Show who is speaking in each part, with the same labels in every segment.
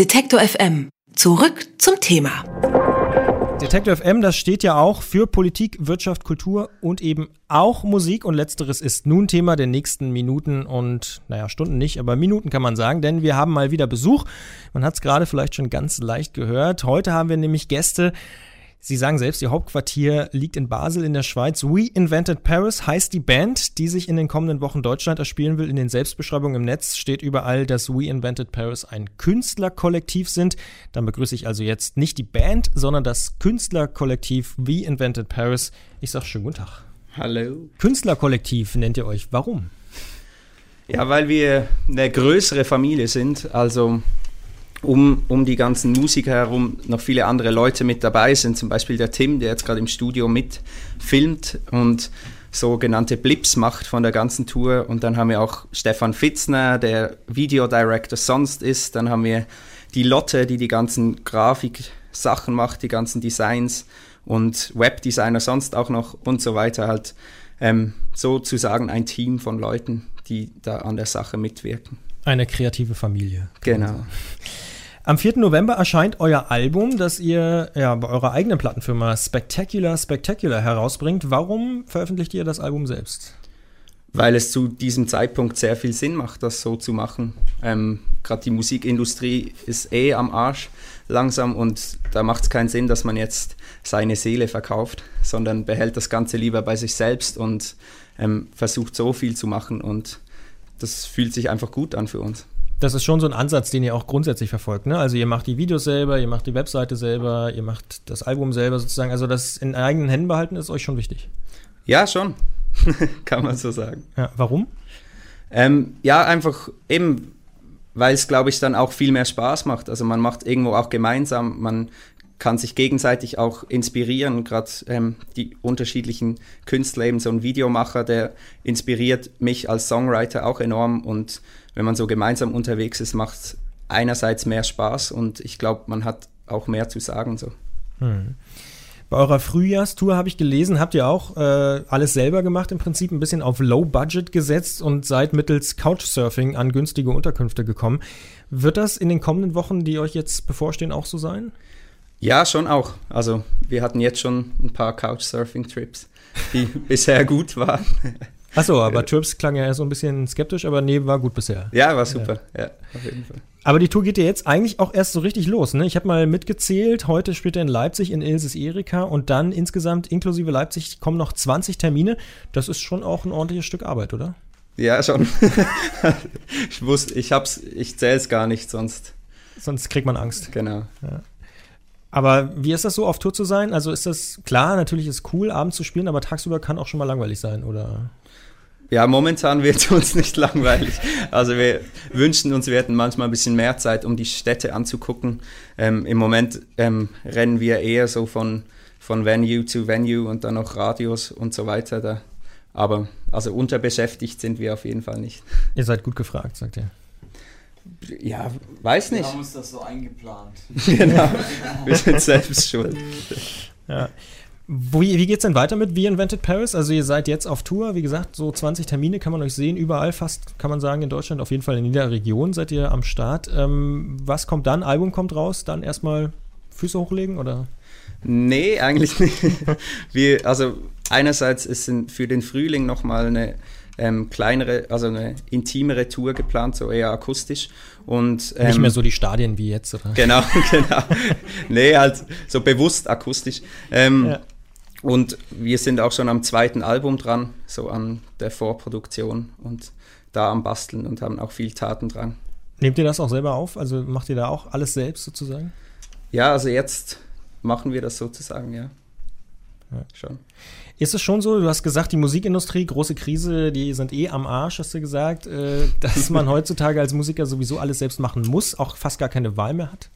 Speaker 1: Detektor FM. Zurück zum Thema.
Speaker 2: Detektor FM, das steht ja auch für Politik, Wirtschaft, Kultur und eben auch Musik. Und letzteres ist nun Thema der nächsten Minuten und, naja, Stunden nicht, aber Minuten kann man sagen, denn wir haben mal wieder Besuch. Man hat es gerade vielleicht schon ganz leicht gehört. Heute haben wir nämlich Gäste, Sie sagen selbst, Ihr Hauptquartier liegt in Basel in der Schweiz. We Invented Paris heißt die Band, die sich in den kommenden Wochen Deutschland erspielen will. In den Selbstbeschreibungen im Netz steht überall, dass We Invented Paris ein Künstlerkollektiv sind. Dann begrüße ich also jetzt nicht die Band, sondern das Künstlerkollektiv We Invented Paris. Ich sage schönen guten Tag.
Speaker 3: Hallo.
Speaker 2: Künstlerkollektiv nennt ihr euch. Warum?
Speaker 3: Ja, weil wir eine größere Familie sind. Also um, um die ganzen Musiker herum noch viele andere Leute mit dabei sind, zum Beispiel der Tim, der jetzt gerade im Studio mitfilmt und sogenannte Blips macht von der ganzen Tour. Und dann haben wir auch Stefan Fitzner, der Videodirector sonst ist. Dann haben wir die Lotte, die die ganzen Grafiksachen macht, die ganzen Designs und Webdesigner sonst auch noch und so weiter. Halt ähm, sozusagen ein Team von Leuten, die da an der Sache mitwirken.
Speaker 2: Eine kreative Familie.
Speaker 3: Genau.
Speaker 2: Am 4. November erscheint euer Album, das ihr ja, bei eurer eigenen Plattenfirma Spectacular Spectacular herausbringt. Warum veröffentlicht ihr das Album selbst?
Speaker 3: Weil es zu diesem Zeitpunkt sehr viel Sinn macht, das so zu machen. Ähm, Gerade die Musikindustrie ist eh am Arsch langsam und da macht es keinen Sinn, dass man jetzt seine Seele verkauft, sondern behält das Ganze lieber bei sich selbst und ähm, versucht so viel zu machen und das fühlt sich einfach gut an für uns.
Speaker 2: Das ist schon so ein Ansatz, den ihr auch grundsätzlich verfolgt. Ne? Also ihr macht die Videos selber, ihr macht die Webseite selber, ihr macht das Album selber sozusagen. Also das in eigenen Händen behalten ist euch schon wichtig.
Speaker 3: Ja, schon. Kann man so sagen.
Speaker 2: Ja, warum?
Speaker 3: Ähm, ja, einfach eben, weil es, glaube ich, dann auch viel mehr Spaß macht. Also man macht irgendwo auch gemeinsam, man kann sich gegenseitig auch inspirieren. Gerade ähm, die unterschiedlichen Künstler, eben so ein Videomacher, der inspiriert mich als Songwriter auch enorm. Und wenn man so gemeinsam unterwegs ist, macht es einerseits mehr Spaß und ich glaube, man hat auch mehr zu sagen. So. Hm.
Speaker 2: Bei eurer Frühjahrstour habe ich gelesen, habt ihr auch äh, alles selber gemacht, im Prinzip ein bisschen auf Low Budget gesetzt und seid mittels Couchsurfing an günstige Unterkünfte gekommen. Wird das in den kommenden Wochen, die euch jetzt bevorstehen, auch so sein?
Speaker 3: Ja, schon auch. Also wir hatten jetzt schon ein paar Couchsurfing-Trips, die bisher gut waren.
Speaker 2: Achso, aber Trips klang ja so ein bisschen skeptisch, aber nee, war gut bisher.
Speaker 3: Ja, war super. Ja, ja auf
Speaker 2: jeden Fall. Aber die Tour geht ja jetzt eigentlich auch erst so richtig los. Ne? Ich habe mal mitgezählt, heute spielt er in Leipzig in Ilses Erika und dann insgesamt inklusive Leipzig kommen noch 20 Termine. Das ist schon auch ein ordentliches Stück Arbeit, oder?
Speaker 3: Ja, schon. ich wusste, ich hab's, ich zähle es gar nicht, sonst.
Speaker 2: Sonst kriegt man Angst.
Speaker 3: Genau. Ja.
Speaker 2: Aber wie ist das so, auf Tour zu sein? Also ist das klar, natürlich ist es cool, abends zu spielen, aber tagsüber kann auch schon mal langweilig sein, oder?
Speaker 3: Ja, momentan wird es uns nicht langweilig. Also wir wünschen uns, wir hätten manchmal ein bisschen mehr Zeit, um die Städte anzugucken. Ähm, Im Moment ähm, rennen wir eher so von, von Venue zu Venue und dann noch Radios und so weiter. Da. Aber also unterbeschäftigt sind wir auf jeden Fall nicht.
Speaker 2: Ihr seid gut gefragt, sagt ihr.
Speaker 3: Ja, weiß nicht.
Speaker 4: Wir haben uns das so eingeplant.
Speaker 3: genau, wir sind selbst schuld.
Speaker 2: Ja. Wie, wie es denn weiter mit We Invented Paris? Also ihr seid jetzt auf Tour, wie gesagt, so 20 Termine kann man euch sehen, überall fast, kann man sagen, in Deutschland, auf jeden Fall in jeder Region seid ihr am Start. Ähm, was kommt dann? Album kommt raus, dann erstmal Füße hochlegen oder?
Speaker 3: Nee, eigentlich nicht. Wir, also einerseits ist für den Frühling nochmal eine ähm, kleinere, also eine intimere Tour geplant, so eher akustisch. Und,
Speaker 2: ähm, Nicht mehr so die Stadien wie jetzt, oder?
Speaker 3: Genau, genau. nee, halt so bewusst akustisch. Ähm, ja. Und wir sind auch schon am zweiten Album dran, so an der Vorproduktion und da am Basteln und haben auch viel Tatendrang.
Speaker 2: Nehmt ihr das auch selber auf? Also macht ihr da auch alles selbst sozusagen?
Speaker 3: Ja, also jetzt machen wir das sozusagen, ja. Ja. Schon.
Speaker 2: Ist es schon so, du hast gesagt, die Musikindustrie, große Krise, die sind eh am Arsch, hast du gesagt, äh, dass man heutzutage als Musiker sowieso alles selbst machen muss, auch fast gar keine Wahl mehr hat?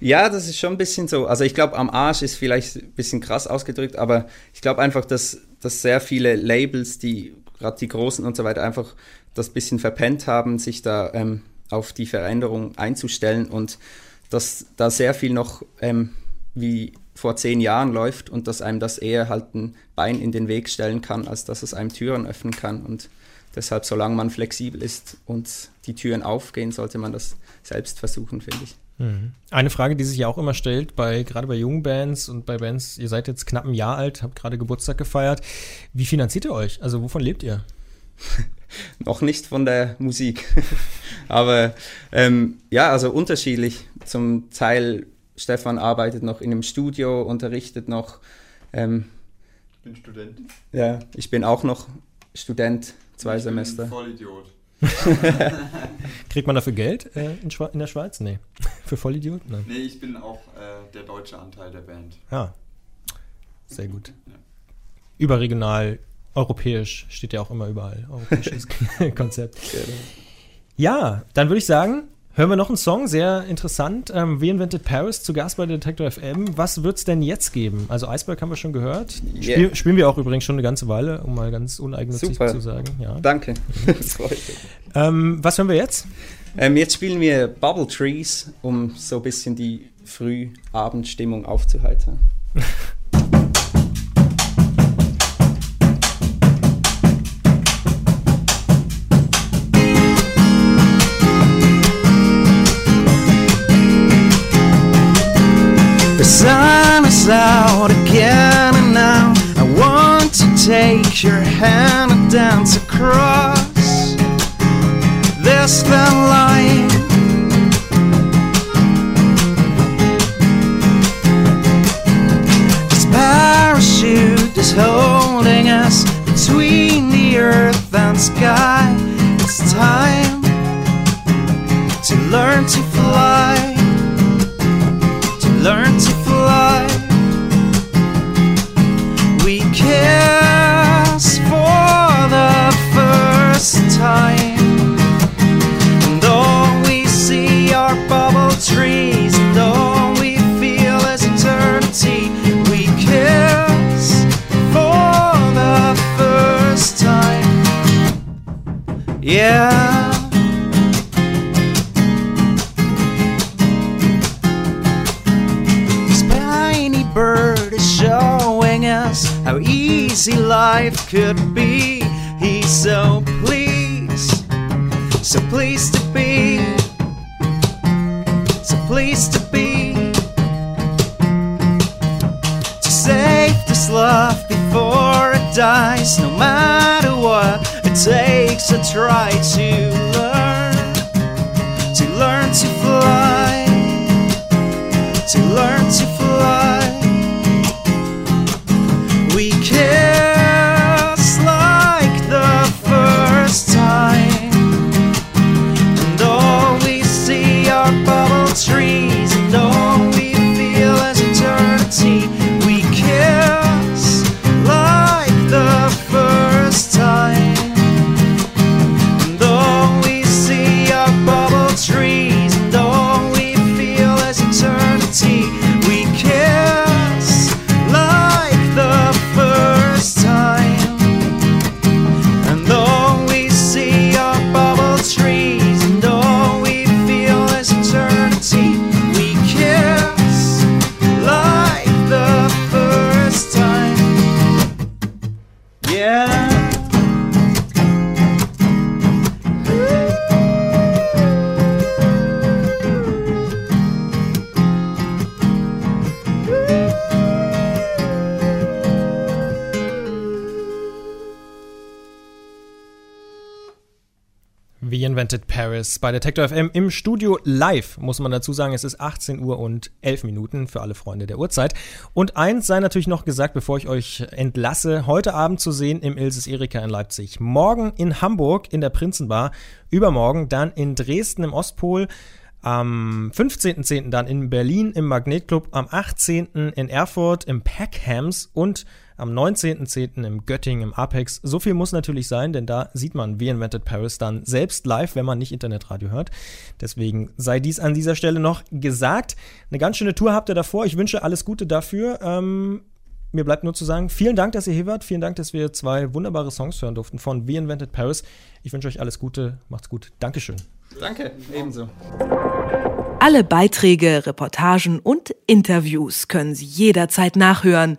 Speaker 3: Ja, das ist schon ein bisschen so. Also ich glaube, am Arsch ist vielleicht ein bisschen krass ausgedrückt, aber ich glaube einfach, dass, dass sehr viele Labels, die gerade die großen und so weiter, einfach das bisschen verpennt haben, sich da ähm, auf die Veränderung einzustellen und dass da sehr viel noch ähm, wie vor zehn Jahren läuft und dass einem das eher halt ein Bein in den Weg stellen kann, als dass es einem Türen öffnen kann. Und deshalb, solange man flexibel ist und die Türen aufgehen, sollte man das selbst versuchen, finde ich.
Speaker 2: Mhm. Eine Frage, die sich ja auch immer stellt, bei, gerade bei jungen Bands und bei Bands, ihr seid jetzt knapp ein Jahr alt, habt gerade Geburtstag gefeiert. Wie finanziert ihr euch? Also wovon lebt ihr?
Speaker 3: Noch nicht von der Musik. Aber ähm, ja, also unterschiedlich. Zum Teil, Stefan arbeitet noch in einem Studio, unterrichtet noch. Ähm,
Speaker 4: ich bin Student.
Speaker 3: Ja, ich bin auch noch Student, zwei
Speaker 4: ich
Speaker 3: Semester.
Speaker 4: Bin Vollidiot.
Speaker 2: Kriegt man dafür Geld äh, in, in, der Schweiz? Nee. Für Vollidiot?
Speaker 4: Nein. Nee, ich bin auch äh, der deutsche Anteil der Band.
Speaker 2: Ja. Sehr gut. Ja. Überregional, europäisch steht ja auch immer überall. Europäisches Konzept. Ja, dann würde ich sagen, hören wir noch einen Song, sehr interessant. Ähm, We Invented Paris zu Gast bei Detector FM. Was wird es denn jetzt geben? Also Iceberg haben wir schon gehört. Spiel, yeah. Spielen wir auch übrigens schon eine ganze Weile, um mal ganz uneigennützig Super. zu sagen. Ja.
Speaker 3: Danke.
Speaker 2: ähm, was hören wir jetzt?
Speaker 3: Ähm, jetzt spielen wir Bubble Trees, um so ein bisschen die Frühabendstimmung aufzuheitern. sun is out again and now. I want to take your hand and dance across this thin line. This parachute is holding us between the earth and sky Yeah This tiny bird is showing us how easy life could be. He's so pleased, so pleased to be, so pleased to be. To save this love before it dies, no matter what takes to try to learn, to learn to fly, to learn to fly.
Speaker 2: We Invented Paris bei Detector FM im Studio live, muss man dazu sagen. Es ist 18 Uhr und 11 Minuten für alle Freunde der Uhrzeit. Und eins sei natürlich noch gesagt, bevor ich euch entlasse, heute Abend zu sehen im Ilses Erika in Leipzig. Morgen in Hamburg in der Prinzenbar, übermorgen dann in Dresden im Ostpol. Am 15.10. dann in Berlin im Magnetclub, am 18. in Erfurt im Packhams und am 19.10. im Göttingen im Apex. So viel muss natürlich sein, denn da sieht man We Invented Paris dann selbst live, wenn man nicht Internetradio hört. Deswegen sei dies an dieser Stelle noch gesagt. Eine ganz schöne Tour habt ihr davor. Ich wünsche alles Gute dafür. Ähm, mir bleibt nur zu sagen, vielen Dank, dass ihr hier wart. Vielen Dank, dass wir zwei wunderbare Songs hören durften von We Invented Paris. Ich wünsche euch alles Gute. Macht's gut. Dankeschön.
Speaker 3: Danke, ebenso.
Speaker 1: Alle Beiträge, Reportagen und Interviews können Sie jederzeit nachhören